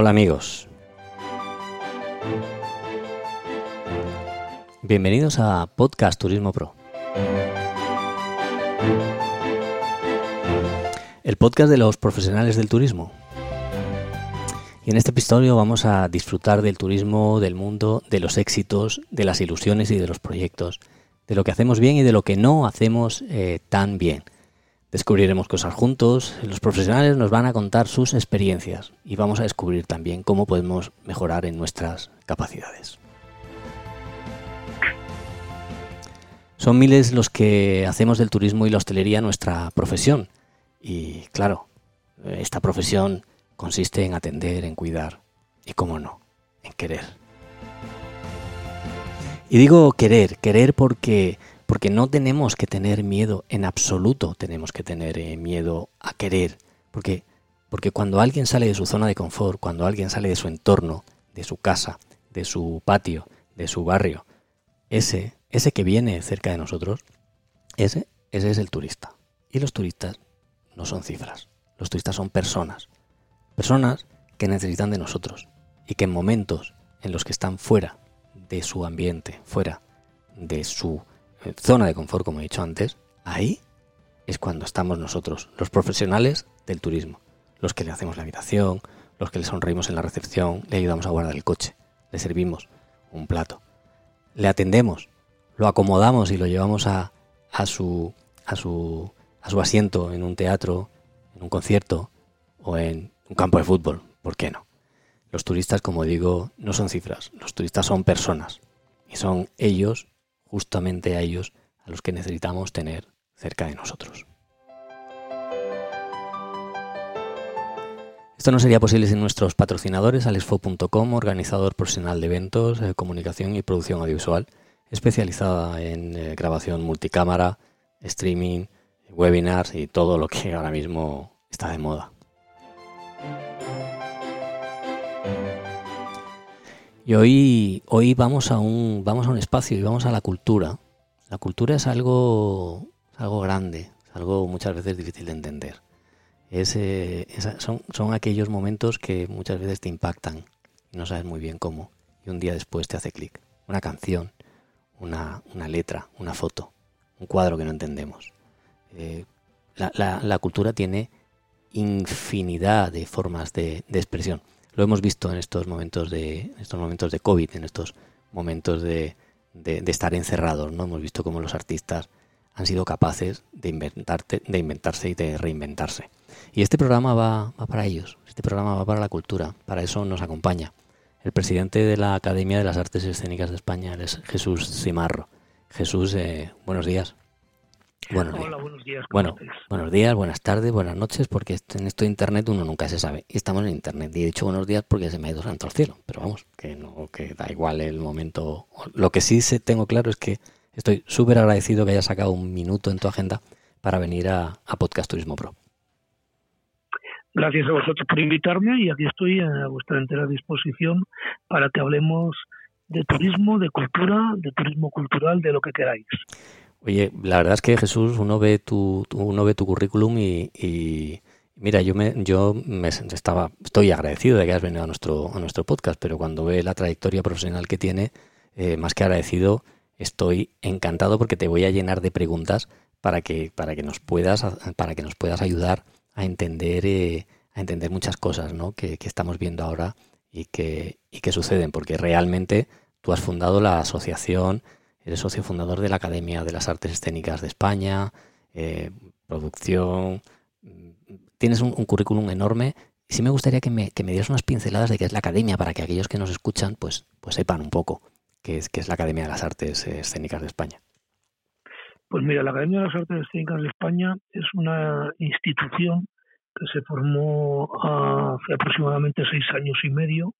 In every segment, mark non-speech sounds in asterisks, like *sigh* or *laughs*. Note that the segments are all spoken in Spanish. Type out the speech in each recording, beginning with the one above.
Hola amigos. Bienvenidos a Podcast Turismo Pro. El podcast de los profesionales del turismo. Y en este episodio vamos a disfrutar del turismo, del mundo, de los éxitos, de las ilusiones y de los proyectos, de lo que hacemos bien y de lo que no hacemos eh, tan bien. Descubriremos cosas juntos, los profesionales nos van a contar sus experiencias y vamos a descubrir también cómo podemos mejorar en nuestras capacidades. Son miles los que hacemos del turismo y la hostelería nuestra profesión. Y claro, esta profesión consiste en atender, en cuidar y, cómo no, en querer. Y digo querer, querer porque porque no tenemos que tener miedo, en absoluto tenemos que tener eh, miedo a querer, porque, porque cuando alguien sale de su zona de confort, cuando alguien sale de su entorno, de su casa, de su patio, de su barrio, ese, ese que viene cerca de nosotros, ese, ese es el turista. Y los turistas no son cifras, los turistas son personas, personas que necesitan de nosotros y que en momentos en los que están fuera de su ambiente, fuera de su zona de confort, como he dicho antes, ahí es cuando estamos nosotros, los profesionales del turismo, los que le hacemos la habitación, los que le sonreímos en la recepción, le ayudamos a guardar el coche, le servimos un plato, le atendemos, lo acomodamos y lo llevamos a, a, su, a, su, a su asiento en un teatro, en un concierto o en un campo de fútbol, ¿por qué no? Los turistas, como digo, no son cifras, los turistas son personas y son ellos justamente a ellos a los que necesitamos tener cerca de nosotros. Esto no sería posible sin nuestros patrocinadores, alexfo.com, organizador profesional de eventos, eh, comunicación y producción audiovisual, especializada en eh, grabación multicámara, streaming, webinars y todo lo que ahora mismo está de moda. Y hoy, hoy vamos, a un, vamos a un espacio y vamos a la cultura. La cultura es algo, algo grande, es algo muchas veces difícil de entender. Eh, son, son aquellos momentos que muchas veces te impactan y no sabes muy bien cómo. Y un día después te hace clic. Una canción, una, una, letra, una foto, un cuadro que no entendemos. Eh, la, la, la, cultura tiene infinidad de formas de, de expresión. Lo hemos visto en estos momentos de, estos momentos de COVID, en estos momentos de, estar encerrados, ¿no? Hemos visto cómo los artistas han sido capaces de, inventarte, de inventarse y de reinventarse. Y este programa va, va, para ellos, este programa va para la cultura, para eso nos acompaña. El presidente de la Academia de las Artes Escénicas de España es Jesús Cimarro. Jesús, eh, buenos días. Buenos Hola, buenos días. Bueno, buenos días, buenas tardes, buenas noches, porque en esto de internet uno nunca se sabe. Y estamos en internet. Y he dicho buenos días porque se me ha ido santo al cielo. Pero vamos, que no, que da igual el momento. Lo que sí tengo claro es que estoy súper agradecido que hayas sacado un minuto en tu agenda para venir a, a Podcast Turismo Pro. Gracias a vosotros por invitarme y aquí estoy a vuestra entera disposición para que hablemos de turismo, de cultura, de turismo cultural, de lo que queráis. Oye, la verdad es que Jesús, uno ve tu, uno ve tu currículum y, mira, yo me, yo me estaba, estoy agradecido de que hayas venido a nuestro, a nuestro podcast, pero cuando ve la trayectoria profesional que tiene, eh, más que agradecido, estoy encantado porque te voy a llenar de preguntas para que, para que nos puedas, para que nos puedas ayudar a entender, eh, a entender muchas cosas, ¿no? Que, que estamos viendo ahora y que, y que suceden, porque realmente tú has fundado la asociación Eres socio fundador de la Academia de las Artes Escénicas de España, eh, producción. Tienes un, currículum enorme. Sí me gustaría que me, que me dieras unas pinceladas de qué es la Academia para que aquellos que nos escuchan pues, pues sepan un poco qué es, qué es la Academia de las Artes Escénicas de España. Pues mira, la Academia de las Artes Escénicas de España es una institución que se formó hace aproximadamente seis años y medio,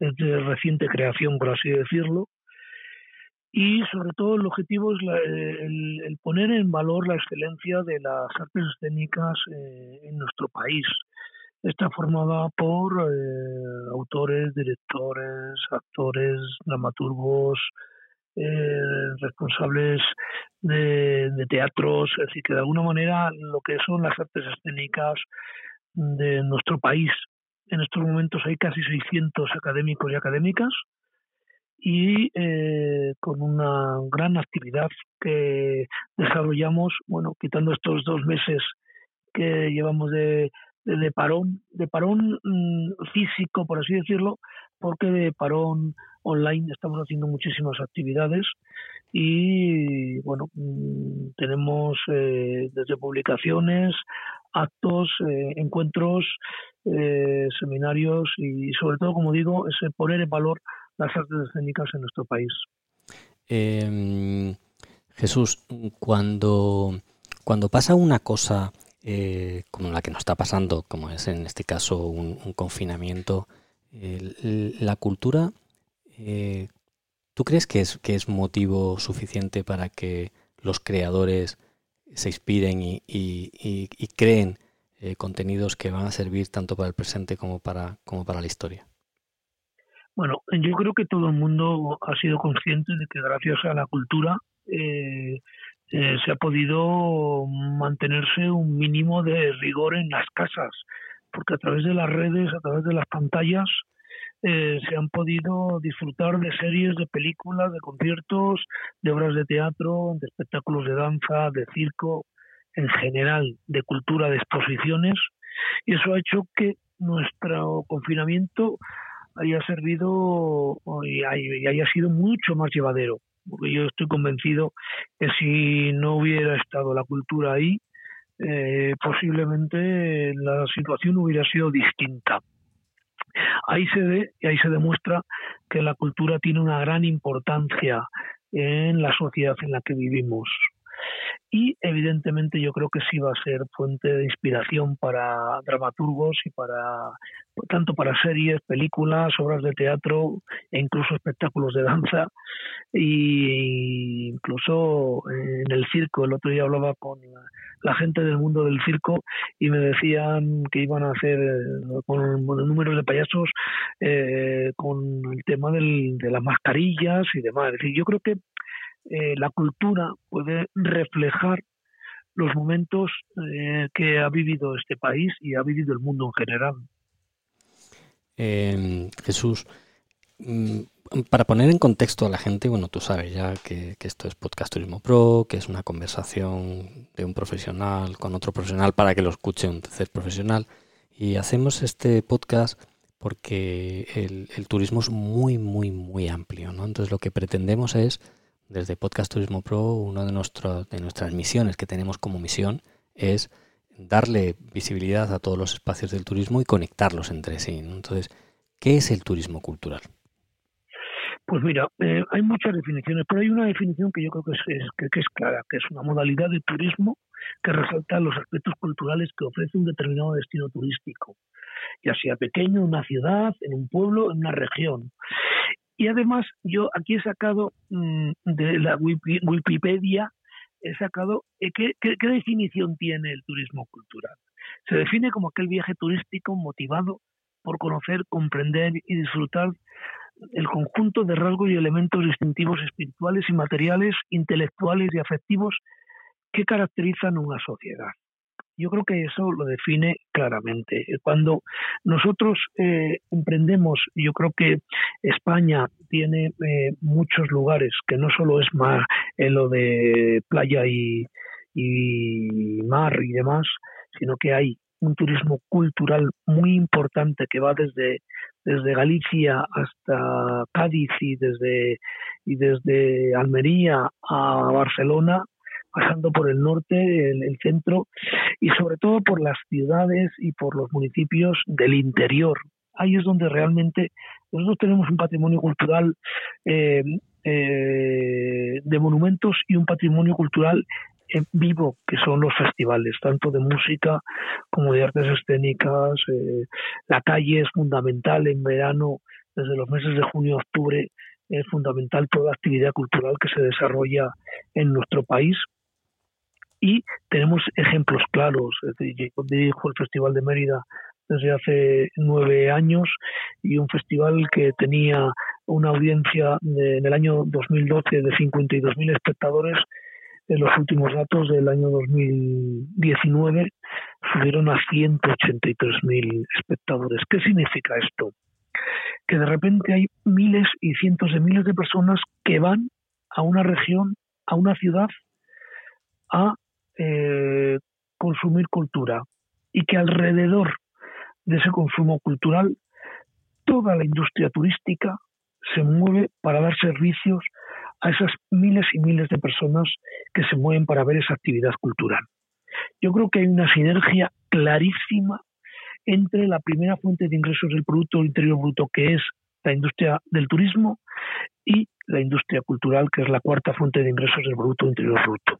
es de reciente creación, por así decirlo, y sobre todo el objetivo es el, poner en valor la excelencia de las artes escénicas eh, en nuestro país. Está formada por eh, autores, directores, actores, dramaturgos, eh, responsables de, de, teatros, es decir, que de alguna manera lo que son las artes escénicas de nuestro país En estos momentos hay casi 600 académicos y académicas y eh, con una gran actividad que desarrollamos, bueno, quitando estos dos meses que llevamos de, de, parón, de parón mm, físico, por así decirlo, porque de parón online estamos haciendo muchísimas actividades y bueno mm, tenemos eh, desde publicaciones actos eh, encuentros eh, seminarios y sobre todo como digo es poner en valor las artes escénicas en nuestro país em, Jesús cuando cuando pasa una cosa como la que nos está pasando como es en este caso un, confinamiento la cultura ¿Tú crees que es, que es motivo suficiente para que los creadores se inspiren y, y, creen eh, contenidos que van a servir tanto para el presente como para, como para la historia? Bueno, yo creo que todo el mundo ha sido consciente de que gracias a la cultura eh, eh, se ha podido mantenerse un mínimo de rigor en las casas, porque a través de las redes, a través de las pantallas, eh, se han podido disfrutar de series, de películas, de conciertos, de obras de teatro, de espectáculos de danza, de circo, en general, de cultura, de exposiciones, y eso ha hecho que nuestro confinamiento haya servido y haya sido mucho más llevadero, porque yo estoy convencido que si no hubiera estado la cultura ahí, eh, posiblemente la situación hubiera sido distinta. Ahí se ve y ahí se demuestra que la cultura tiene una gran importancia en la sociedad en la que vivimos. Y evidentemente yo creo que sí va a ser fuente de inspiración para dramaturgos y para tanto para series, películas, obras de teatro e incluso espectáculos de danza e incluso en el circo. El otro día hablaba con la gente del mundo del circo y me decían que iban a hacer eh, con, números de payasos eh, con el tema del, de las mascarillas y demás. Es decir, yo creo que eh, la cultura puede reflejar los momentos que ha vivido este país y ha vivido el mundo en general. Jesús, mm, para poner en contexto a la gente, bueno, tú sabes ya que, esto es Podcast Turismo Pro, que es una conversación de un profesional con otro profesional para que lo escuche un tercer profesional. Y hacemos este podcast porque el, turismo es muy, muy, muy amplio, ¿no? Entonces lo que pretendemos es, desde Podcast Turismo Pro, una de, nuestras misiones que tenemos como misión es darle visibilidad a todos los espacios del turismo y conectarlos entre sí. Entonces, ¿qué es el turismo cultural? Pues mira, eh, hay muchas definiciones, pero hay una definición que yo creo que es, que, es clara, que es una modalidad de turismo que resalta los aspectos culturales que ofrece un determinado destino turístico, ya sea pequeño, una ciudad, en un pueblo, en una región. Y además, yo aquí he sacado mm, de la Wikipedia, he sacado eh, ¿qué, qué definición tiene el turismo cultural. Se define como aquel viaje turístico motivado por conocer, comprender y disfrutar el conjunto de rasgos y elementos distintivos espirituales y materiales, intelectuales y afectivos que caracterizan una sociedad. Yo creo que eso lo define claramente. Cuando nosotros eh, emprendemos, yo creo que España tiene eh, muchos lugares, que no solo es más en lo de playa y, y mar y demás, sino que hay un turismo cultural muy importante que va desde desde Galicia hasta Cádiz y desde, y desde Almería a Barcelona, pasando por el norte, el, centro y sobre todo por las ciudades y por los municipios del interior. Ahí es donde realmente nosotros tenemos un patrimonio cultural eh, eh, de monumentos y un patrimonio cultural en vivo que son los festivales, tanto de música como de artes escénicas. Eh, la calle es fundamental en verano, desde los meses de junio a octubre, es fundamental toda actividad cultural que se desarrolla en nuestro país. Y tenemos ejemplos claros. Yo dirijo el Festival de Mérida desde hace nueve años y un festival que tenía una audiencia en el año 2012 de 52.000 espectadores en los últimos datos del año 2019 subieron a 183.000 espectadores. ¿Qué significa esto? Que de repente hay miles y cientos de miles de personas que van a una región, a una ciudad, a eh, consumir cultura y que alrededor de ese consumo cultural toda la industria turística se mueve para dar servicios a esas miles y miles de personas que se mueven para ver esa actividad cultural. Yo creo que hay una sinergia clarísima entre la primera fuente de ingresos del Producto Interior Bruto, que es la industria del turismo, y la industria cultural, que es la cuarta fuente de ingresos del Producto Interior Bruto.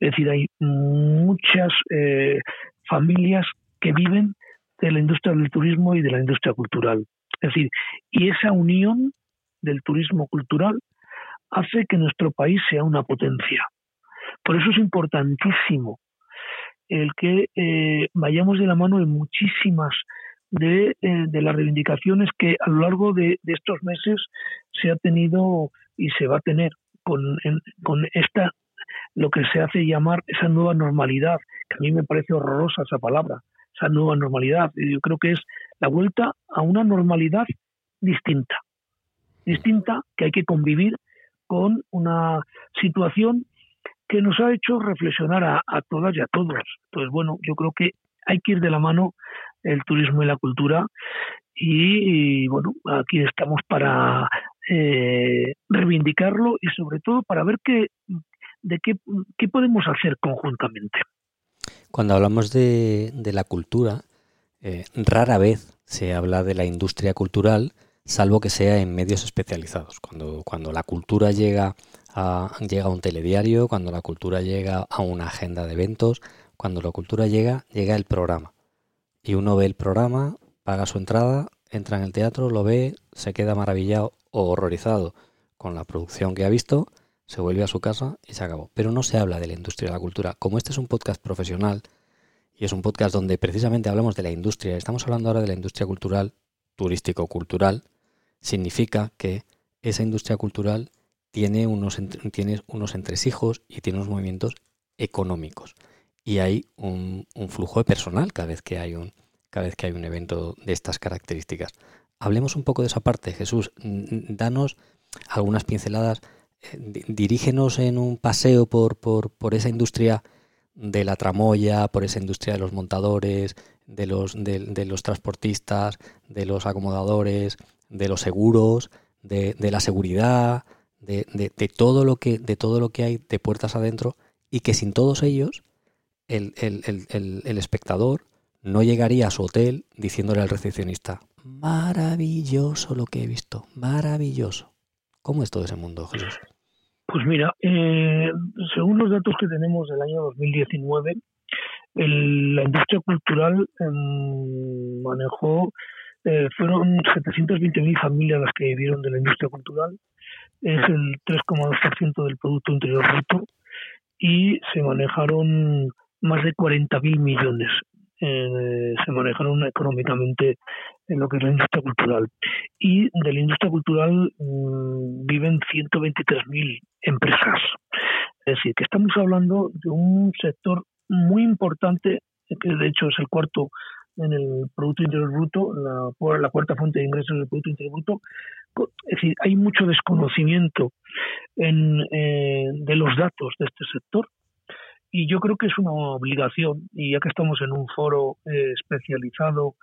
Es decir, hay muchas eh, familias que viven de la industria del turismo y de la industria cultural. Es decir, y esa unión del turismo cultural hace que nuestro país sea una potencia. Por eso es importantísimo el que eh, vayamos de la mano en muchísimas de, eh, las reivindicaciones que a lo largo de, estos meses se ha tenido y se va a tener con, con esta lo que se hace llamar esa nueva normalidad, que a mí me parece horrorosa esa palabra, esa nueva normalidad. Yo creo que es la vuelta a una normalidad distinta, distinta que hay que convivir con una situación que nos ha hecho reflexionar a, todas y a todos. Entonces, bueno, yo creo que hay que ir de la mano el turismo y la cultura y, bueno, aquí estamos para eh, reivindicarlo y sobre todo para ver qué, de qué, qué podemos hacer conjuntamente. Cuando hablamos de, de la cultura, eh, rara vez se habla de la industria cultural, salvo que sea en medios especializados. Cuando, cuando la cultura llega a, llega a un telediario, cuando la cultura llega a una agenda de eventos, cuando la cultura llega, llega el programa. Y uno ve el programa, paga su entrada, entra en el teatro, lo ve, se queda maravillado o horrorizado con la producción que ha visto, se vuelve a su casa y se acabó. Pero no se habla de la industria de la cultura. Como este es un podcast profesional y es un podcast donde precisamente hablamos de la industria, estamos hablando ahora de la industria cultural, turístico-cultural, significa que esa industria cultural tiene unos, tiene unos entresijos y tiene unos movimientos económicos. Y hay un, flujo de personal cada vez que hay un, cada vez que hay un evento de estas características. Hablemos un poco de esa parte, Jesús. Danos algunas pinceladas, dirígenos en un paseo por, por, por, esa industria de la tramoya, por esa industria de los montadores, de los, de los transportistas, de los acomodadores, de los seguros, de, la seguridad, de, todo lo que, de todo lo que hay de puertas adentro y que sin todos ellos el, el, espectador no llegaría a su hotel diciéndole al recepcionista, maravilloso lo que he visto, maravilloso. ¿Cómo es todo ese mundo, Jesús? Pues mira, eh, según los datos que tenemos del año 2019, la industria cultural em, manejó eh, fueron 720.000 familias las que vivieron de la industria cultural, es el 3,2% del Producto Interior Bruto y se manejaron más de 40.000 millones. Eh, se manejaron económicamente en lo que es la industria cultural. Y de la industria cultural mm, viven 123.000 empresas. Es decir, que estamos hablando de un sector muy importante, que de hecho es el cuarto en el Producto Interior Bruto, la, la cuarta fuente de ingresos del Producto Interior Bruto. Es decir, hay mucho desconocimiento en, eh, de los datos de este sector y yo creo que es una obligación, y ya que estamos en un foro eh, especializado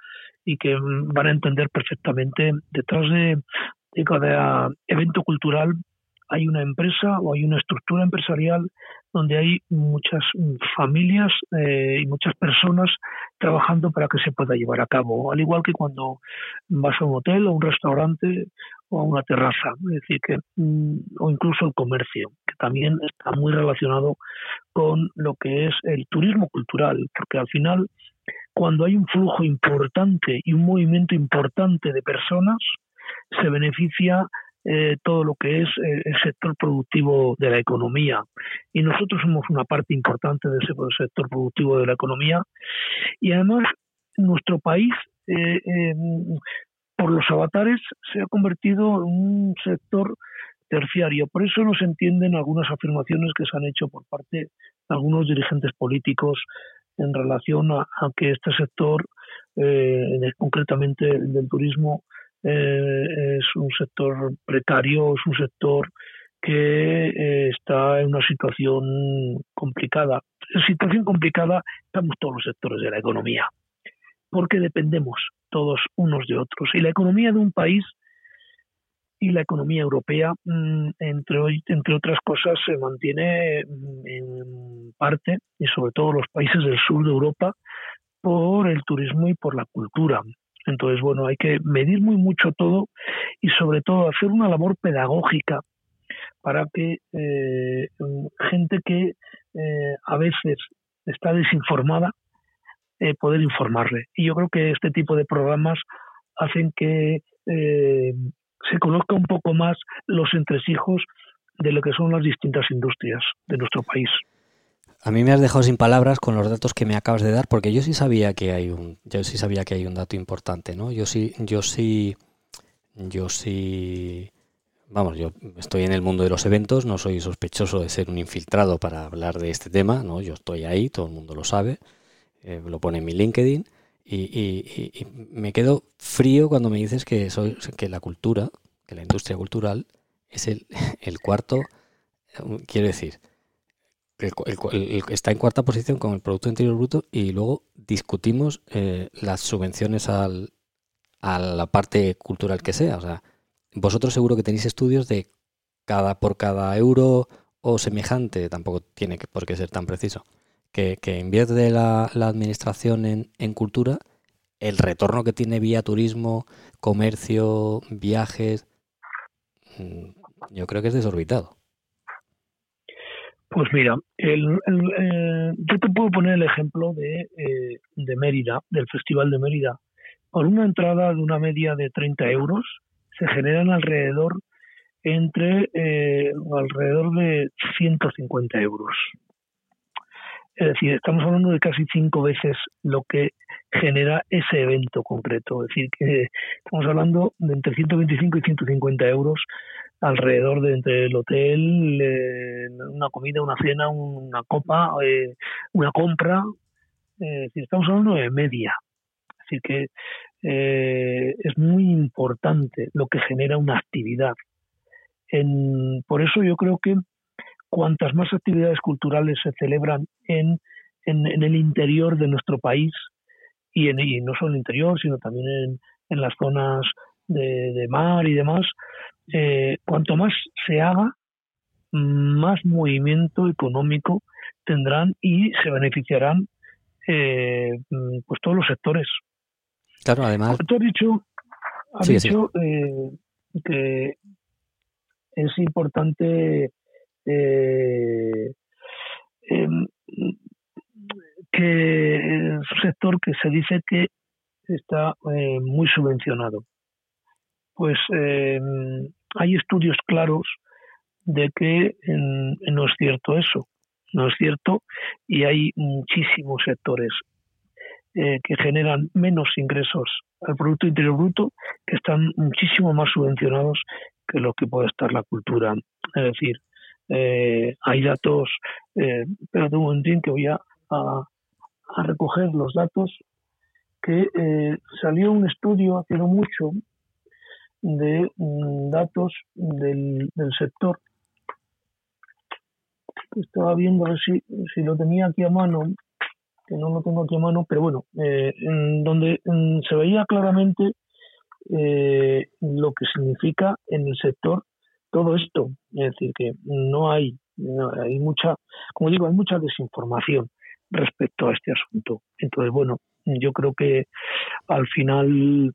y que van a entender perfectamente, detrás de, cada evento cultural hay una empresa o hay una estructura empresarial donde hay muchas familias eh, y muchas personas trabajando para que se pueda llevar a cabo, al igual que cuando vas a un hotel o un restaurante o a una terraza, es decir, que mm, o incluso el comercio, que también está muy relacionado con lo que es el turismo cultural, porque al final cuando hay un flujo importante y un movimiento importante de personas, se beneficia eh, todo lo que es eh, el sector productivo de la economía. Y nosotros somos una parte importante de ese sector productivo de la economía. Y además, nuestro país, eh, por los avatares, se ha convertido en un sector terciario. Por eso no se entienden algunas afirmaciones que se han hecho por parte de algunos dirigentes políticos en relación a, que este sector, eh, concretamente el del turismo, eh, es un sector precario, es un sector que eh, está en una situación complicada. En situación complicada estamos todos los sectores de la economía, porque dependemos todos unos de otros. Y la economía de un país y la economía europea, mm, entre, entre otras cosas, se mantiene mm, en parte, y sobre todo los países del sur de Europa, por el turismo y por la cultura. Entonces, bueno, hay que medir muy mucho todo y sobre todo hacer una labor pedagógica para que eh, gente que eh, a veces está desinformada, eh, poder informarle. Y yo creo que este tipo de programas hacen que se conozca un poco más los entresijos de lo que son las distintas industrias de nuestro país. A mí me has dejado sin palabras con los datos que me acabas de dar, porque yo sí sabía que hay un, yo sí sabía que hay un dato importante, ¿no? Yo sí, yo sí, yo sí, vamos, yo estoy en el mundo de los eventos, no soy sospechoso de ser un infiltrado para hablar de este tema, ¿no? Yo estoy ahí, todo el mundo lo sabe, eh, lo pone en mi LinkedIn y, me quedo frío cuando me dices que, soy, que la cultura, que la industria cultural es el, *laughs* cuarto, quiero decir, está en cuarta posición con el Producto Interior Bruto y luego discutimos eh, las subvenciones al, a la parte cultural que sea. O sea, vosotros seguro que tenéis estudios de cada por cada euro o semejante, tampoco tiene por qué ser tan preciso que, invierte la, la administración en, en, cultura, el retorno que tiene vía turismo, comercio, viajes, mm, yo creo que es desorbitado. Pues mira, el, eh, yo te puedo poner el ejemplo de, eh, de Mérida, del Festival de Mérida. Por una entrada de una media de 30 euros, se generan alrededor entre eh, alrededor de 150 euros. Es decir, estamos hablando de casi cinco veces lo que genera ese evento concreto. Es decir, que estamos hablando de entre 125 y 150 euros alrededor de entre el hotel, eh, una comida, una cena, una copa, eh, una compra. Eh, estamos hablando de media. Así que es muy importante lo que genera una actividad. Por eso yo creo que cuantas más actividades culturales se celebran en, en, el interior de nuestro país, y, en, y no solo en el interior, sino también en, en las zonas de, de, mar y demás, eh, cuanto más se haga, más movimiento económico tendrán y se beneficiarán eh, pues todos los sectores. Claro, además. Tú has dicho, has dicho Eh, que es importante eh, em, que es un sector que se dice que está eh, muy subvencionado. Pues em, hay estudios claros de que no es cierto eso, no es cierto, y hay muchísimos sectores eh, que generan menos ingresos al Producto Interior Bruto, que están muchísimo más subvencionados que lo que puede estar la cultura. Es decir, eh, hay datos, eh, pero un momentín que voy a, a, recoger los datos, que eh, salió un estudio hace no mucho de mm, datos del, del sector. Estaba viendo si, si lo tenía aquí a mano, que no lo tengo aquí a mano, pero bueno, eh, en donde se veía claramente eh, lo que significa en el sector todo esto. Es decir, que no hay, hay mucha, como digo, hay mucha desinformación respecto a este asunto. Entonces, bueno, yo creo que al final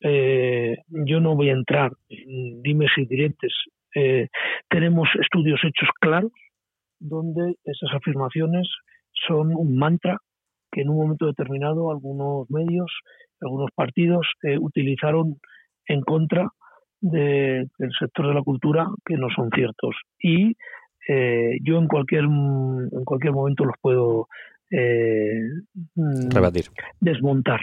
eh, yo no voy a entrar en dimes y. Eh, tenemos estudios hechos claros donde esas afirmaciones son un mantra que en un momento determinado algunos medios, algunos partidos eh, utilizaron en contra del sector de la cultura que no son ciertos. Y eh, yo en cualquier, en cualquier momento los puedo eh, mm, rebatir. Desmontar.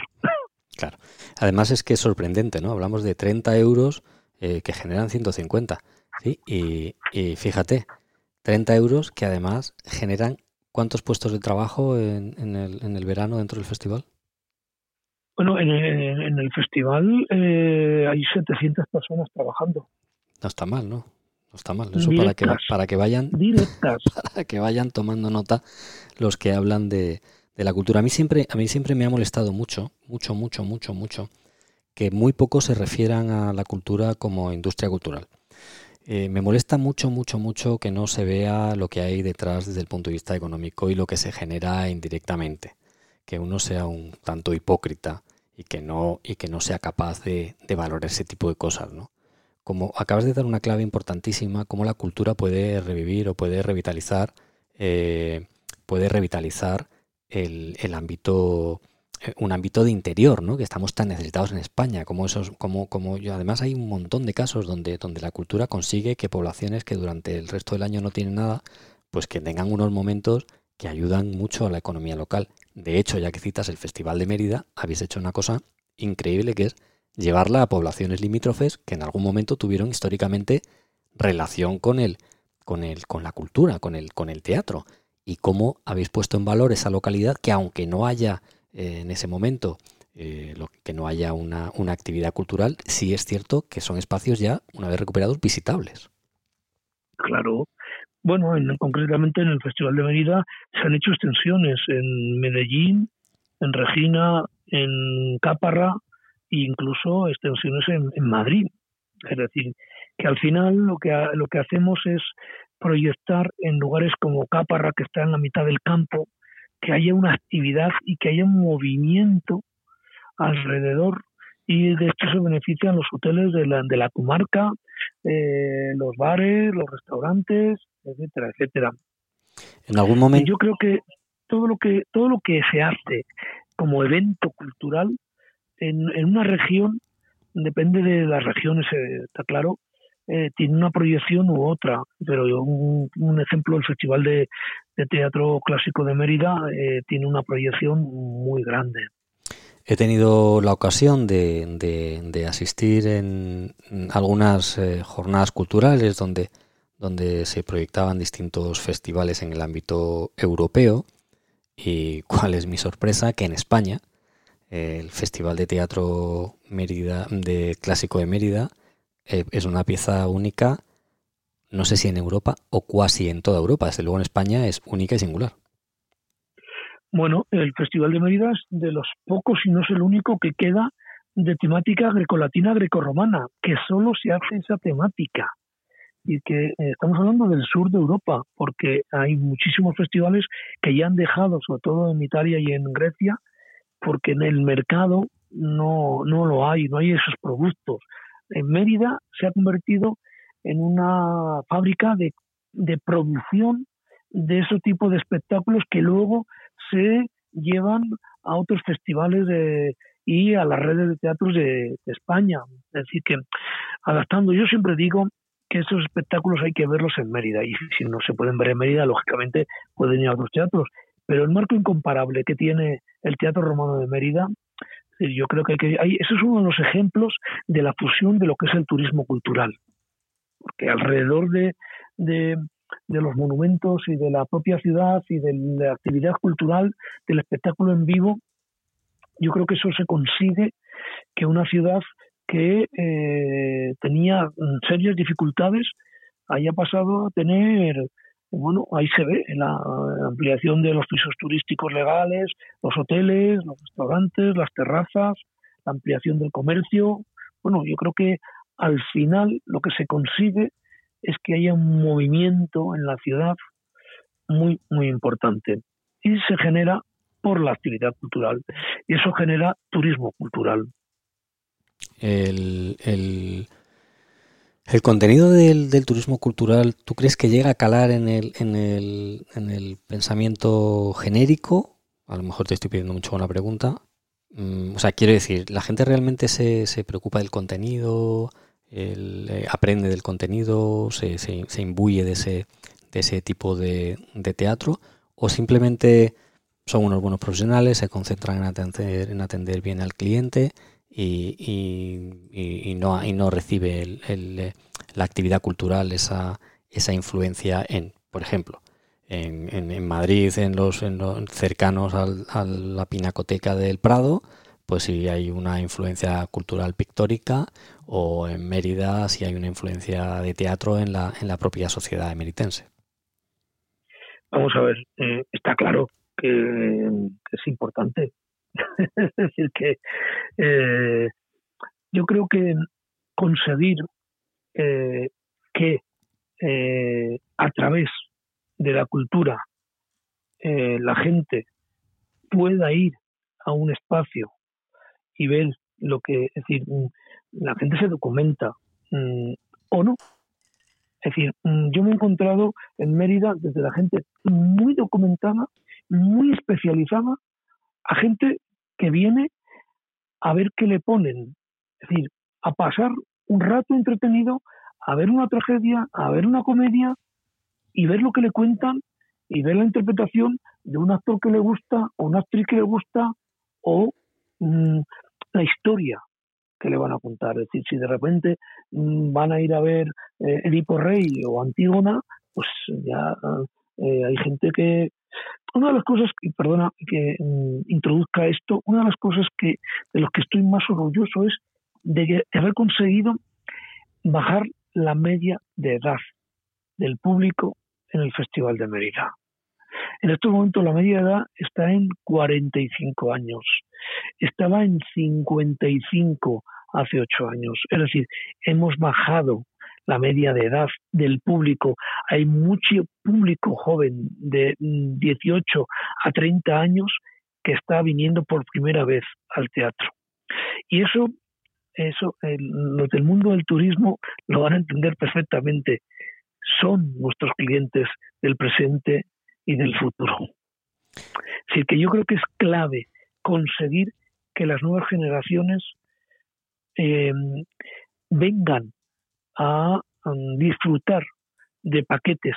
Claro. Además es que es sorprendente, ¿no? Hablamos de 30 euros eh, que generan 150. Sí, y, fíjate, 30 euros que además generan ¿cuántos puestos de trabajo en, el, en el verano dentro del festival? Bueno, en, el festival eh, hay 700 personas trabajando. No está mal, ¿no? No está mal. Eso para que, para que vayan *laughs* para que vayan tomando nota los que hablan de, de la cultura. A mí siempre, a mí siempre me ha molestado mucho, mucho, mucho, mucho, mucho, que muy pocos se refieran a la cultura como industria cultural. Eh, me molesta mucho, mucho, mucho que no se vea lo que hay detrás desde el punto de vista económico y lo que se genera indirectamente. Que uno sea un tanto hipócrita y que no, y que no sea capaz de, valorar ese tipo de cosas, ¿no? Como acabas de dar una clave importantísima, cómo la cultura puede revivir o puede revitalizar, eh, puede revitalizar el, ámbito eh, un ámbito de interior, ¿no? Que estamos tan necesitados en España, como esos, como, como además hay un montón de casos donde, donde la cultura consigue que poblaciones que durante el resto del año no tienen nada, pues que tengan unos momentos que ayudan mucho a la economía local. De hecho, ya que citas el Festival de Mérida, habéis hecho una cosa increíble que es llevarla a poblaciones limítrofes que en algún momento tuvieron históricamente relación con el, con el, con la cultura, con el, con el teatro y cómo habéis puesto en valor esa localidad que aunque no haya eh, en ese momento eh, que no haya una, actividad cultural, sí es cierto que son espacios ya, una vez recuperados, visitables. Claro. Bueno, en, concretamente en el Festival de Mérida se han hecho extensiones en Medellín, en Regina, en Cáparra e incluso extensiones en, Madrid. Es decir, que al final lo que, lo que hacemos es proyectar en lugares como Cáparra, que está en la mitad del campo, que haya una actividad y que haya un movimiento alrededor y de esto se benefician los hoteles de la, de la comarca, eh, los bares, los restaurantes, etcétera, etcétera. En algún momento. yo creo que todo lo que todo lo que se hace como evento cultural en, en una región depende de las regiones, eh, está claro, eh, tiene una proyección u otra, pero un, un ejemplo, el Festival de, Teatro Clásico de Mérida eh, tiene una proyección muy grande. He tenido la ocasión de, de, asistir en algunas eh, jornadas culturales donde, donde se proyectaban distintos festivales en el ámbito europeo y cuál es mi sorpresa que en España el Festival de Teatro Mérida de Clásico de Mérida eh, es una pieza única, no sé si en Europa o cuasi en toda Europa, desde luego en España es única y singular. Bueno, el Festival de Mérida es de los pocos, y no es el único, que queda de temática grecolatina grecorromana, que solo se hace esa temática. Y que eh, estamos hablando del sur de Europa, porque hay muchísimos festivales que ya han dejado, sobre todo en Italia y en Grecia, porque en el mercado no, no lo hay, no hay esos productos en Mérida se ha convertido en una fábrica de, producción de ese tipo de espectáculos que luego se llevan a otros festivales de, y a las redes de teatros de, España. Es decir, que adaptando, yo siempre digo que esos espectáculos hay que verlos en Mérida y si no se pueden ver en Mérida, lógicamente pueden ir a otros teatros. Pero el marco incomparable que tiene el Teatro Romano de Mérida yo creo que, hay eso es uno de los ejemplos de la fusión de lo que es el turismo cultural. Porque alrededor de, de, los monumentos y de la propia ciudad y de la actividad cultural, del espectáculo en vivo, yo creo que eso se consigue que una ciudad que eh, tenía serias dificultades haya pasado a tener bueno, ahí se ve la ampliación de los pisos turísticos legales, los hoteles, los restaurantes, las terrazas, la ampliación del comercio. Bueno, yo creo que al final lo que se consigue es que haya un movimiento en la ciudad muy, muy importante. Y se genera por la actividad cultural. Y eso genera turismo cultural. El, el, ¿El contenido del, turismo cultural, tú crees que llega a calar en el, en, el, en el pensamiento genérico? A lo mejor te estoy pidiendo mucho una pregunta. Mm, o sea, quiero decir, ¿la gente realmente se, se preocupa del contenido, eh, aprende del contenido, se, se, imbuye de ese, de ese tipo de, teatro? ¿O simplemente son unos buenos profesionales, se concentran en atender, en atender bien al cliente y, y, y, no, y no recibe el, la actividad cultural, esa, esa influencia en, por ejemplo, en, en, Madrid, en los, en los cercanos a la pinacoteca del Prado, pues si hay una influencia cultural pictórica o en Mérida si hay una influencia de teatro en la, en la propia sociedad emeritense. Vamos a ver, eh, está claro que, es importante. *laughs* es decir, que eh, yo creo que conseguir eh, que a través de la cultura la gente pueda ir a un espacio y ver lo que, es decir, mm, la gente se documenta mm, o no. Es decir, mm, yo me he encontrado en Mérida desde la gente muy documentada, muy especializada, a gente que viene a ver qué le ponen. Es decir, a pasar un rato entretenido, a ver una tragedia, a ver una comedia y ver lo que le cuentan y ver la interpretación de un actor que le gusta o una actriz que le gusta o la historia que le van a contar. Es decir, si de repente mm, van a ir a ver eh, Edipo Rey o Antígona, pues ya eh, hay gente que... Una de las cosas, perdona que mm, introduzca esto, una de las cosas que de los que estoy más orgulloso es de haber conseguido bajar la media de edad del público en el Festival de Mérida. En estos momentos la media edad está en 45 años. Estaba en 55 hace 8 años. Es decir, hemos bajado la media de edad del público. Hay mucho público joven de 18 a 30 años que está viniendo por primera vez al teatro. Y eso, eso los del mundo del turismo lo van a entender perfectamente. Son nuestros clientes del presente y del futuro. Así que yo creo que es clave conseguir que las nuevas generaciones eh, vengan a disfrutar de paquetes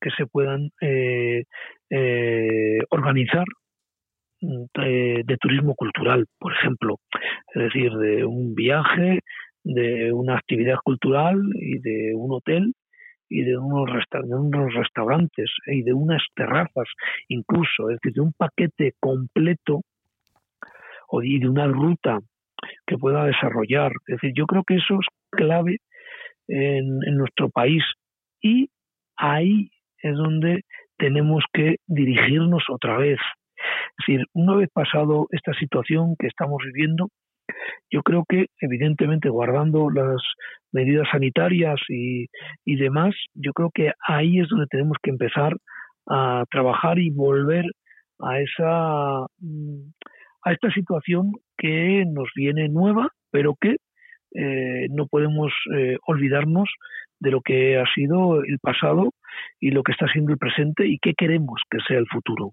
que se puedan eh, eh, organizar de, turismo cultural, por ejemplo, es decir, de un viaje, de una actividad cultural y de un hotel y de unos, unos restaurantes y de unas terrazas incluso, es decir, de un paquete completo o de una ruta que pueda desarrollar. Es decir, yo creo que eso es clave en, nuestro país y ahí es donde tenemos que dirigirnos otra vez. Es decir, una vez pasado esta situación que estamos viviendo, yo creo que, evidentemente, guardando las medidas sanitarias y, y demás, yo creo que ahí es donde tenemos que empezar a trabajar y volver a esa mm, a esta situación que nos viene nueva, pero que eh, no podemos eh, olvidarnos de lo que ha sido el pasado y lo que está siendo el presente y qué queremos que sea el futuro.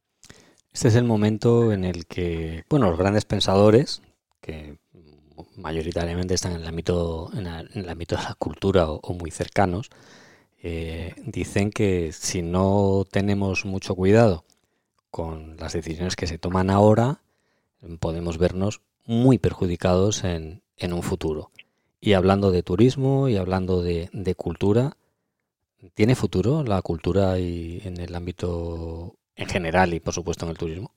Este es el momento en el que, bueno, los grandes pensadores, que mayoritariamente están en el ámbito, en, el ámbito de la cultura o, muy cercanos, eh, dicen que si no tenemos mucho cuidado con las decisiones que se toman ahora, podemos vernos muy perjudicados en, en un futuro. Y hablando de turismo y hablando de, cultura, ¿tiene futuro la cultura y en el ámbito en general y por supuesto en el turismo?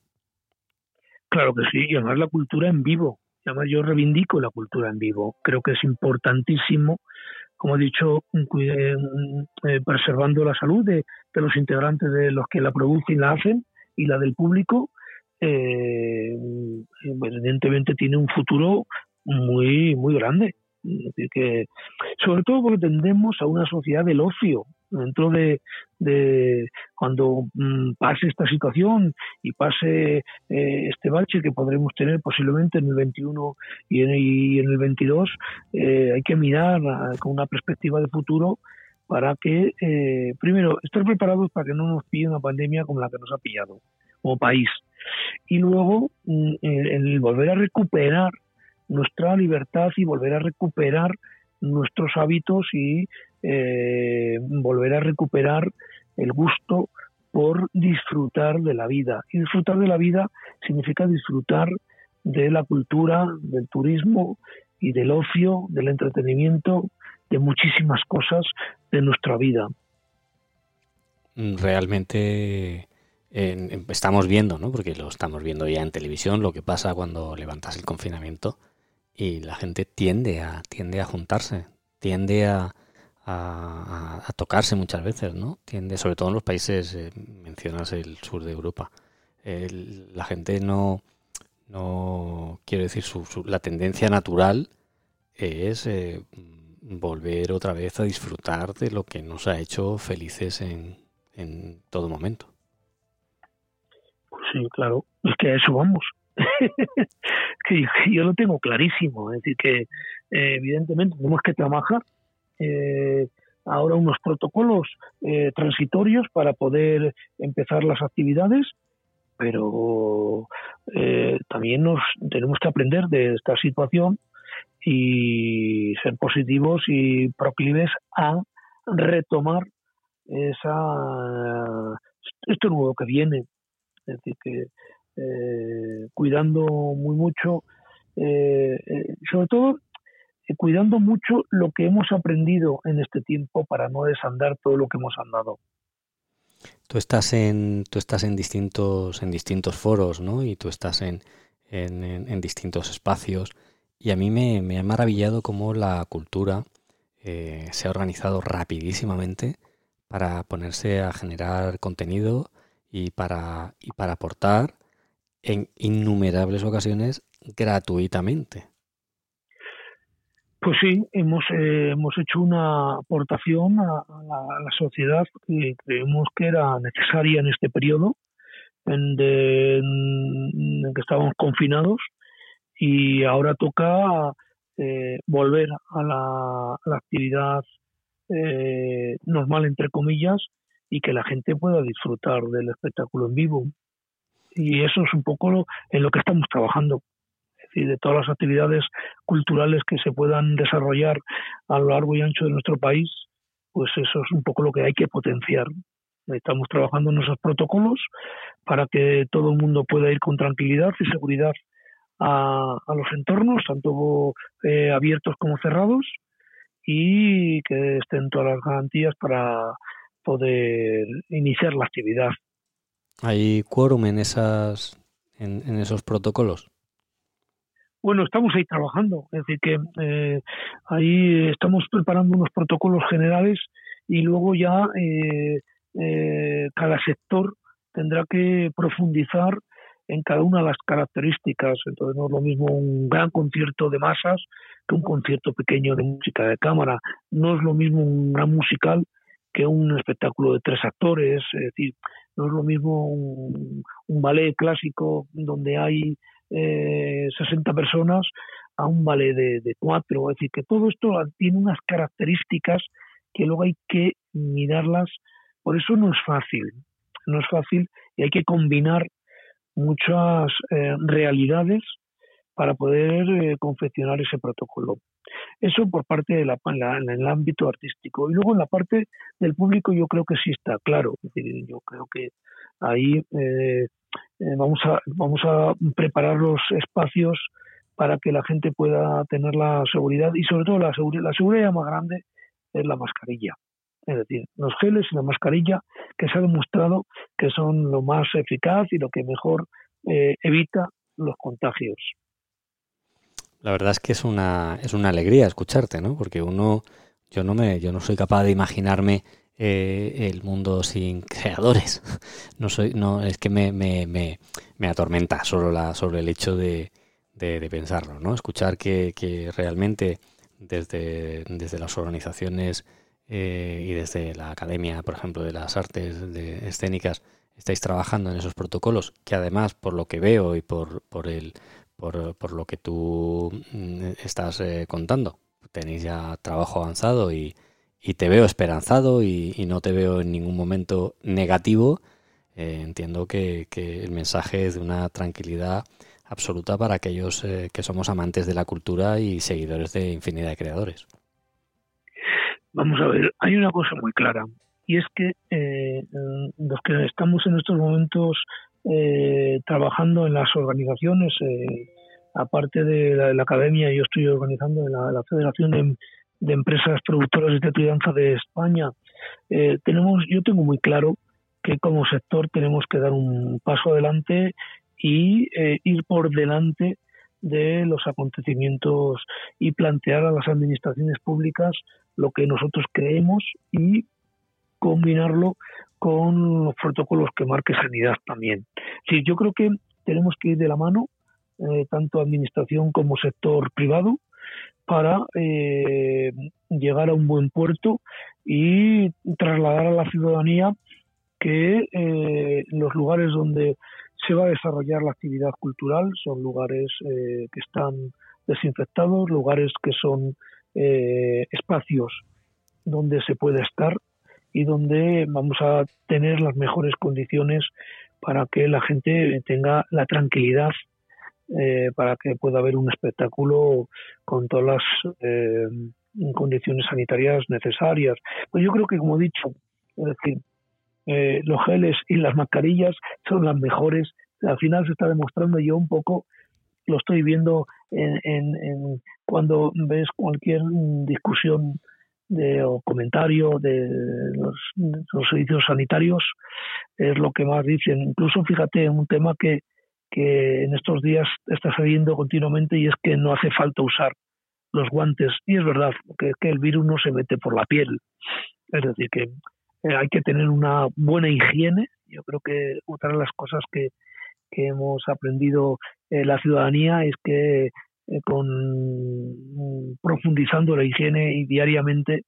Claro que sí, y además la cultura en vivo. Además yo reivindico la cultura en vivo. Creo que es importantísimo, como he dicho, eh, preservando la salud de, de los integrantes de los que la producen y la hacen y la del público, eh, evidentemente tiene un futuro muy, muy grande. Que, sobre todo porque tendemos a una sociedad del ocio. Dentro de, de cuando mm, pase esta situación y pase eh, este bache que podremos tener posiblemente en el 21 y en, y en el 22, eh, hay que mirar con una perspectiva de futuro para que, eh, primero, estar preparados para que no nos pille una pandemia como la que nos ha pillado como país. Y luego mm, el, volver a recuperar nuestra libertad y volver a recuperar nuestros hábitos y eh, volver a recuperar el gusto por disfrutar de la vida. Y disfrutar de la vida significa disfrutar de la cultura, del turismo y del ocio, del entretenimiento de muchísimas cosas de nuestra vida. Realmente estamos viendo, ¿no? porque lo estamos viendo ya en televisión, lo que pasa cuando levantas el confinamiento y la gente tiende a, tiende a juntarse, tiende a, a, tocarse muchas veces, ¿no? Tiende, sobre todo en los países, eh, mencionas el sur de Europa, la gente no, no quiero decir, su, la tendencia natural es eh, volver otra vez a disfrutar de lo que nos ha hecho felices en, en todo momento. Sí, claro, es que a eso vamos. *laughs* que yo lo tengo clarísimo, es decir, que eh, evidentemente tenemos que trabajar eh, ahora unos protocolos eh, transitorios para poder empezar las actividades, pero eh, también nos tenemos que aprender de esta situación y ser positivos y proclives a retomar esa esto nuevo que viene. Es decir que cuidando muy mucho sobre todo cuidando mucho lo que hemos aprendido en este tiempo para no desandar todo lo que hemos andado. Tú estás en, tú estás en distintos, en distintos foros, ¿no? Y tú estás en, en, distintos espacios. Y a mí me, ha maravillado cómo la cultura eh, se ha organizado rapidísimamente para ponerse a generar contenido y para, y para aportar en innumerables ocasiones gratuitamente. Pues sí, hemos, eh, hemos hecho una aportación a, la, sociedad que creemos que era necesaria en este periodo en, que estábamos confinados y ahora toca eh, volver a la, actividad eh, normal, entre comillas, y que la gente pueda disfrutar del espectáculo en vivo. Y eso es un poco en lo que estamos trabajando y de todas las actividades culturales que se puedan desarrollar a lo largo y ancho de nuestro país, pues eso es un poco lo que hay que potenciar. Estamos trabajando en esos protocolos para que todo el mundo pueda ir con tranquilidad y seguridad a, los entornos, tanto eh, abiertos como cerrados, y que estén todas las garantías para poder iniciar la actividad. ¿Hay quórum en, esas, en esos protocolos? Bueno, estamos ahí trabajando, es decir, que eh, ahí estamos preparando unos protocolos generales y luego ya eh, eh, cada sector tendrá que profundizar en cada una de las características. Entonces no es lo mismo un gran concierto de masas que un concierto pequeño de música de cámara. No es lo mismo un gran musical que un espectáculo de tres actores. Es decir, no es lo mismo un ballet clásico donde hay eh, 60 personas a un vale de, de cuatro. Es decir, que todo esto tiene unas características que luego hay que mirarlas. Por eso no es fácil, no es fácil y hay que combinar muchas eh, realidades para poder eh, confeccionar ese protocolo. Eso por parte de la, en el ámbito artístico. Y luego en la parte del público yo creo que sí está claro. yo creo que ahí eh, eh, vamos, a, vamos a preparar los espacios para que la gente pueda tener la seguridad y sobre todo la, seguridad, la seguridad más grande es la mascarilla. Es decir, los geles y la mascarilla que se ha demostrado que son lo más eficaz y lo que mejor eh, evita los contagios. La verdad es que es una, es una alegría escucharte, ¿no? Porque uno, yo no me, yo no soy capaz de imaginarme eh, el mundo sin creadores. *laughs* No soy, no, es que me, me, me, me atormenta solo la, sobre el hecho de, de, pensarlo, ¿no? Escuchar que, que realmente desde, desde las organizaciones eh, y desde la Academia, por ejemplo, de las Artes de Escénicas, estáis trabajando en esos protocolos, que además, por lo que veo y por, por, el, por, por lo que tú mm, estás eh, contando, tenéis ya trabajo avanzado y, te veo esperanzado y, no te veo en ningún momento negativo, eh, entiendo que, el mensaje es de una tranquilidad absoluta para aquellos eh, que somos amantes de la cultura y seguidores de infinidad de creadores. Vamos a ver, hay una cosa muy clara y es que los que estamos en estos momentos trabajando en las organizaciones, aparte de la, academia, yo estoy organizando en la, Federación de de empresas productoras de crianza de España, eh, tenemos, yo tengo muy claro que como sector tenemos que dar un paso adelante y eh, ir por delante de los acontecimientos y plantear a las administraciones públicas lo que nosotros creemos y combinarlo con los protocolos que marque sanidad también. Sí, yo creo que tenemos que ir de la mano, eh, tanto administración como sector privado, para eh, llegar a un buen puerto y trasladar a la ciudadanía que eh, los lugares donde se va a desarrollar la actividad cultural son lugares eh, que están desinfectados, lugares que son espacios donde se puede estar y donde vamos a tener las mejores condiciones para que la gente tenga la tranquilidad eh, para que pueda haber un espectáculo con todas las eh, condiciones sanitarias necesarias. Pues yo creo que, como he dicho, es decir, eh, los geles y las mascarillas son las mejores. Al final se está demostrando yo un poco, lo estoy viendo en, cuando ves cualquier discusión de, o comentario de los, servicios sanitarios, es lo que más dicen. Incluso fíjate, un tema que, que en estos días está saliendo continuamente y es que no hace falta usar los guantes. Y es verdad que, el virus no se mete por la piel. Es decir, que eh, hay que tener una buena higiene. Yo creo que otra de las cosas que, que hemos aprendido eh, la ciudadanía es que eh, con profundizando la higiene y diariamente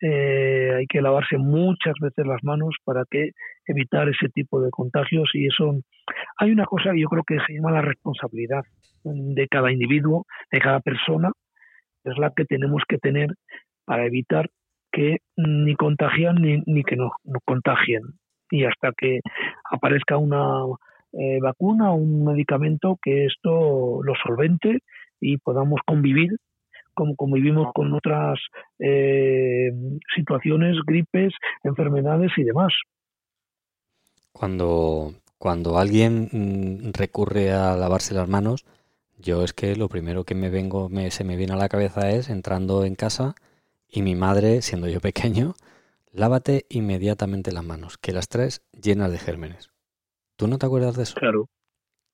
eh, hay que lavarse muchas veces las manos para que evitar ese tipo de contagios y eso hay una cosa que yo creo que se llama la responsabilidad de cada individuo, de cada persona, es la que tenemos que tener para evitar que ni contagian ni, ni que no, no, contagien. Y hasta que aparezca una eh, vacuna o un medicamento que esto lo solvente y podamos convivir como convivimos con otras eh, situaciones, gripes, enfermedades y demás. Cuando, cuando alguien mm, recurre a lavarse las manos, yo es que lo primero que me vengo, me, se me viene a la cabeza es entrando en casa y mi madre, siendo yo pequeño, lávate inmediatamente las manos, que las traes llenas de gérmenes. ¿Tú no te acuerdas de eso? Claro,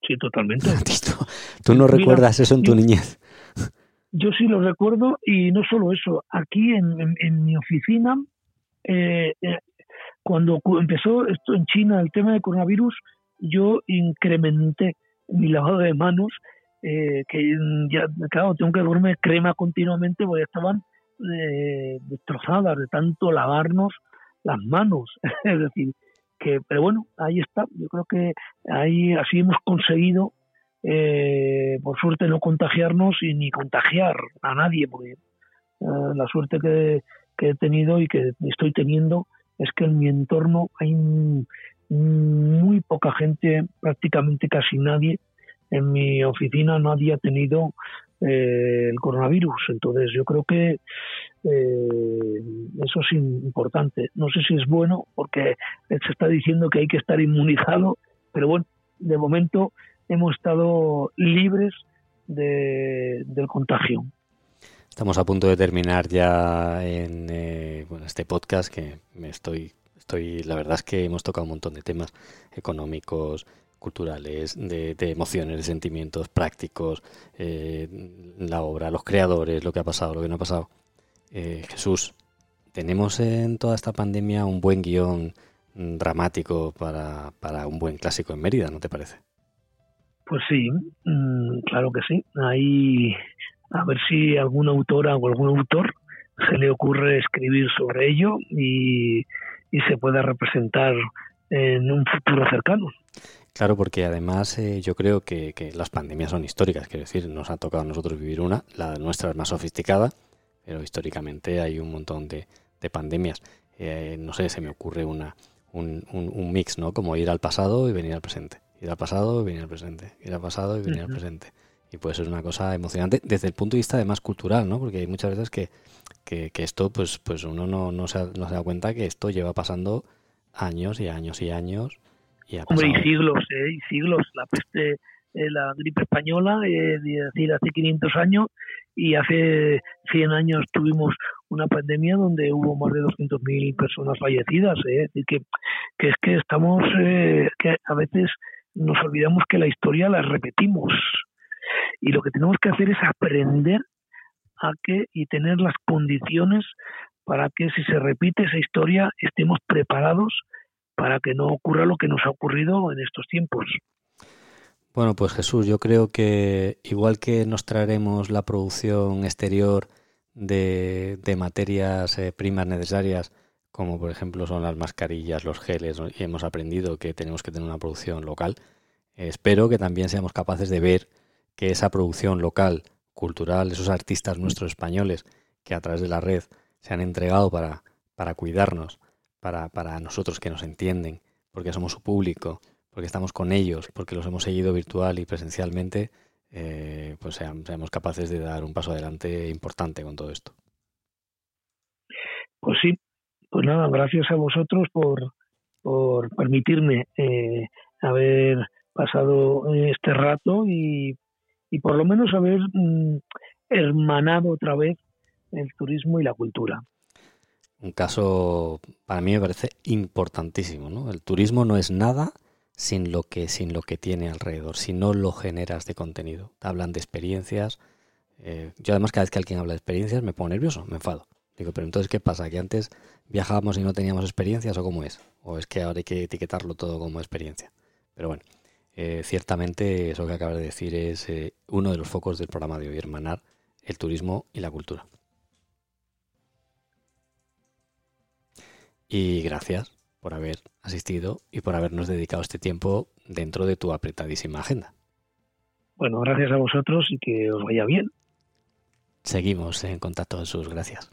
sí, totalmente. *laughs* ¿Tú no recuerdas eso en tu niñez? Yo sí lo recuerdo y no solo eso, aquí en, en, mi oficina, eh, eh, cuando empezó esto en China, el tema del coronavirus, yo incrementé mi lavado de manos, eh, que ya, claro, tengo que dormir crema continuamente porque estaban destrozadas de tanto lavarnos las manos. *laughs* es decir, que, pero bueno, ahí está. Yo creo que ahí así hemos conseguido eh, por suerte no contagiarnos y ni contagiar a nadie, porque eh, la suerte que, he tenido y que estoy teniendo es que en mi entorno hay muy poca gente, prácticamente casi nadie. En mi oficina nadie ha tenido eh, el coronavirus. Entonces yo creo que eh, eso es importante. No sé si es bueno porque se está diciendo que hay que estar inmunizado, pero bueno, de momento hemos estado libres de, del contagio. Estamos a punto de terminar ya en eh, este podcast que me estoy, estoy, la verdad es que hemos tocado un montón de temas económicos, culturales, de, emociones, de sentimientos prácticos, eh, la obra, los creadores, lo que ha pasado, lo que no ha pasado. Eh, Jesús, tenemos en toda esta pandemia un buen guion dramático para, para un buen clásico en Mérida, ¿no te parece? Pues sí, mm, claro que sí. Ahí a ver si alguna autora o algún autor se le ocurre escribir sobre ello y, se pueda representar en un futuro cercano. Claro, porque además eh, yo creo que, las pandemias son históricas, quiero decir, nos ha tocado a nosotros vivir una, la nuestra es más sofisticada, pero históricamente hay un montón de, pandemias. Eh, no sé, se me ocurre una, un, un, mix, ¿no? Como ir al pasado y venir al presente ir al pasado y venir al presente, ir al pasado y venir al presente. Y puede ser una cosa emocionante desde el punto de vista además cultural, ¿no? Porque hay muchas veces que, que, esto, pues, pues uno no, no, se, no se da cuenta que esto lleva pasando años y años y años. Y Hombre, y siglos, ¿eh? Y siglos. La peste eh, la gripe española, eh, es decir, hace 500 años, y hace 100 años tuvimos una pandemia donde hubo más de 200.000 personas fallecidas. ¿eh? Es que es que estamos, que a veces nos olvidamos que la historia la repetimos. Y lo que tenemos que hacer es aprender a que y tener las condiciones para que si se repite esa historia estemos preparados para que no ocurra lo que nos ha ocurrido en estos tiempos. Bueno, pues Jesús, yo creo que igual que nos traeremos la producción exterior de, materias eh, primas necesarias, como por ejemplo son las mascarillas, los geles, y hemos aprendido que tenemos que tener una producción local, espero que también seamos capaces de ver que esa producción local, cultural, esos artistas nuestros españoles que a través de la red se han entregado para, para cuidarnos, para, para nosotros que nos entienden, porque somos su público, porque estamos con ellos, porque los hemos seguido virtual y presencialmente, eh, pues seamos, capaces de dar un paso adelante importante con todo esto. Pues sí, pues nada, gracias a vosotros por, por permitirme eh, haber pasado este rato y, y por lo menos haber mm, hermanado otra vez el turismo y la cultura. Un caso para mí me parece importantísimo, ¿no? El turismo no es nada sin lo que sin lo que tiene alrededor, si no lo generas de contenido. hablan de experiencias. Eh, yo además cada vez que alguien habla de experiencias me pongo nervioso, me enfado. Digo, pero entonces ¿qué pasa? ¿Que antes viajábamos y no teníamos experiencias o cómo es? ¿O es que ahora hay que etiquetarlo todo como experiencia? Pero bueno, eh, ciertamente eso que acabas de decir es eh, uno de los focos del programa de hoy, hermanar el turismo y la cultura. Y gracias por haber asistido y por habernos dedicado este tiempo dentro de tu apretadísima agenda. Bueno, gracias a vosotros y que os vaya bien. Seguimos en contacto, Jesús. Gracias.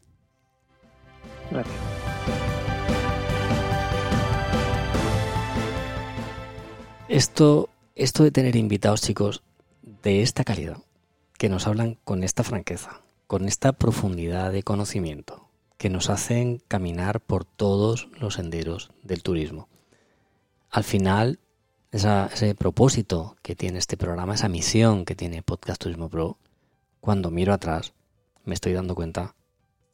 Gracias. Esto, esto de tener invitados, chicos, de esta calidad, que nos hablan con esta franqueza, con esta profundidad de conocimiento, que nos hacen caminar por todos los senderos del turismo. Al final, ese propósito que tiene este programa, esa misión que tiene Podcast Turismo Pro, cuando miro atrás, me estoy dando cuenta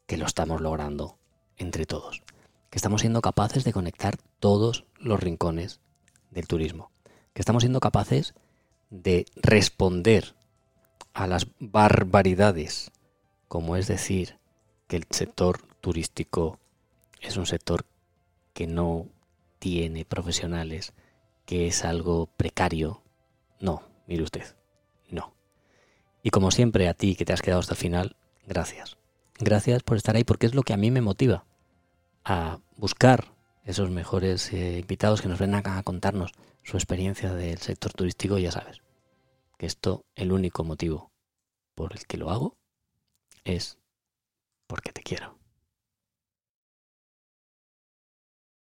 que lo estamos logrando entre todos, que estamos siendo capaces de conectar todos los rincones del turismo, que estamos siendo capaces de responder a las barbaridades, como es decir, que el sector turístico es un sector que no tiene profesionales, que es algo precario. No, mire usted, no. Y como siempre a ti que te has quedado hasta el final, gracias. Gracias por estar ahí porque es lo que a mí me motiva a buscar esos mejores eh, invitados que nos vengan a contarnos su experiencia del sector turístico, ya sabes, que esto, el único motivo por el que lo hago es porque te quiero.